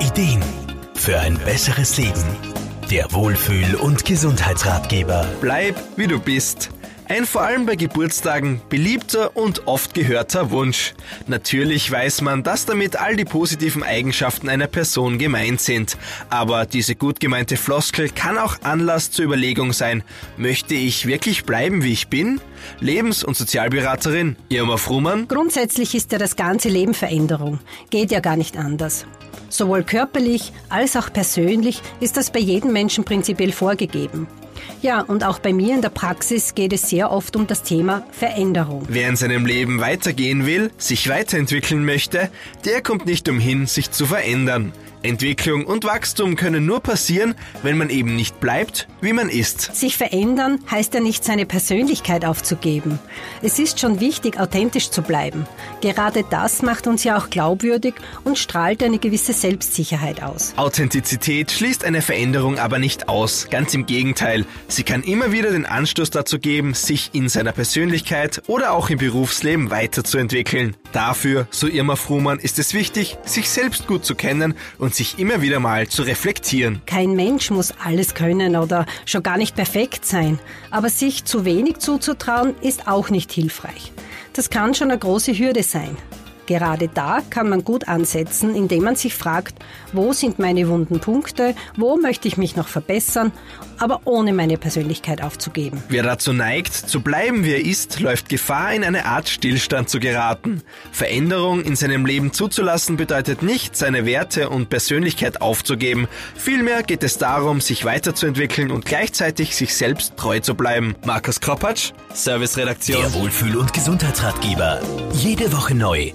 Ideen für ein besseres Leben. Der Wohlfühl- und Gesundheitsratgeber. Bleib wie du bist. Ein vor allem bei Geburtstagen beliebter und oft gehörter Wunsch. Natürlich weiß man, dass damit all die positiven Eigenschaften einer Person gemeint sind. Aber diese gut gemeinte Floskel kann auch Anlass zur Überlegung sein. Möchte ich wirklich bleiben, wie ich bin? Lebens- und Sozialberaterin Irma Frumann. Grundsätzlich ist ja das ganze Leben Veränderung. Geht ja gar nicht anders. Sowohl körperlich als auch persönlich ist das bei jedem Menschen prinzipiell vorgegeben. Ja, und auch bei mir in der Praxis geht es sehr oft um das Thema Veränderung. Wer in seinem Leben weitergehen will, sich weiterentwickeln möchte, der kommt nicht umhin, sich zu verändern. Entwicklung und Wachstum können nur passieren, wenn man eben nicht bleibt, wie man ist. Sich verändern heißt ja nicht seine Persönlichkeit aufzugeben. Es ist schon wichtig, authentisch zu bleiben. Gerade das macht uns ja auch glaubwürdig und strahlt eine gewisse Selbstsicherheit aus. Authentizität schließt eine Veränderung aber nicht aus. Ganz im Gegenteil. Sie kann immer wieder den Anstoß dazu geben, sich in seiner Persönlichkeit oder auch im Berufsleben weiterzuentwickeln. Dafür, so Irma Fruhmann, ist es wichtig, sich selbst gut zu kennen und sich immer wieder mal zu reflektieren. Kein Mensch muss alles können oder schon gar nicht perfekt sein, aber sich zu wenig zuzutrauen ist auch nicht hilfreich. Das kann schon eine große Hürde sein. Gerade da kann man gut ansetzen, indem man sich fragt, wo sind meine wunden Punkte, wo möchte ich mich noch verbessern, aber ohne meine Persönlichkeit aufzugeben. Wer dazu neigt, zu bleiben wie er ist, läuft Gefahr, in eine Art Stillstand zu geraten. Veränderung in seinem Leben zuzulassen bedeutet nicht, seine Werte und Persönlichkeit aufzugeben. Vielmehr geht es darum, sich weiterzuentwickeln und gleichzeitig sich selbst treu zu bleiben. Markus Kropatsch, Serviceredaktion. Der Wohlfühl- und Gesundheitsratgeber. Jede Woche neu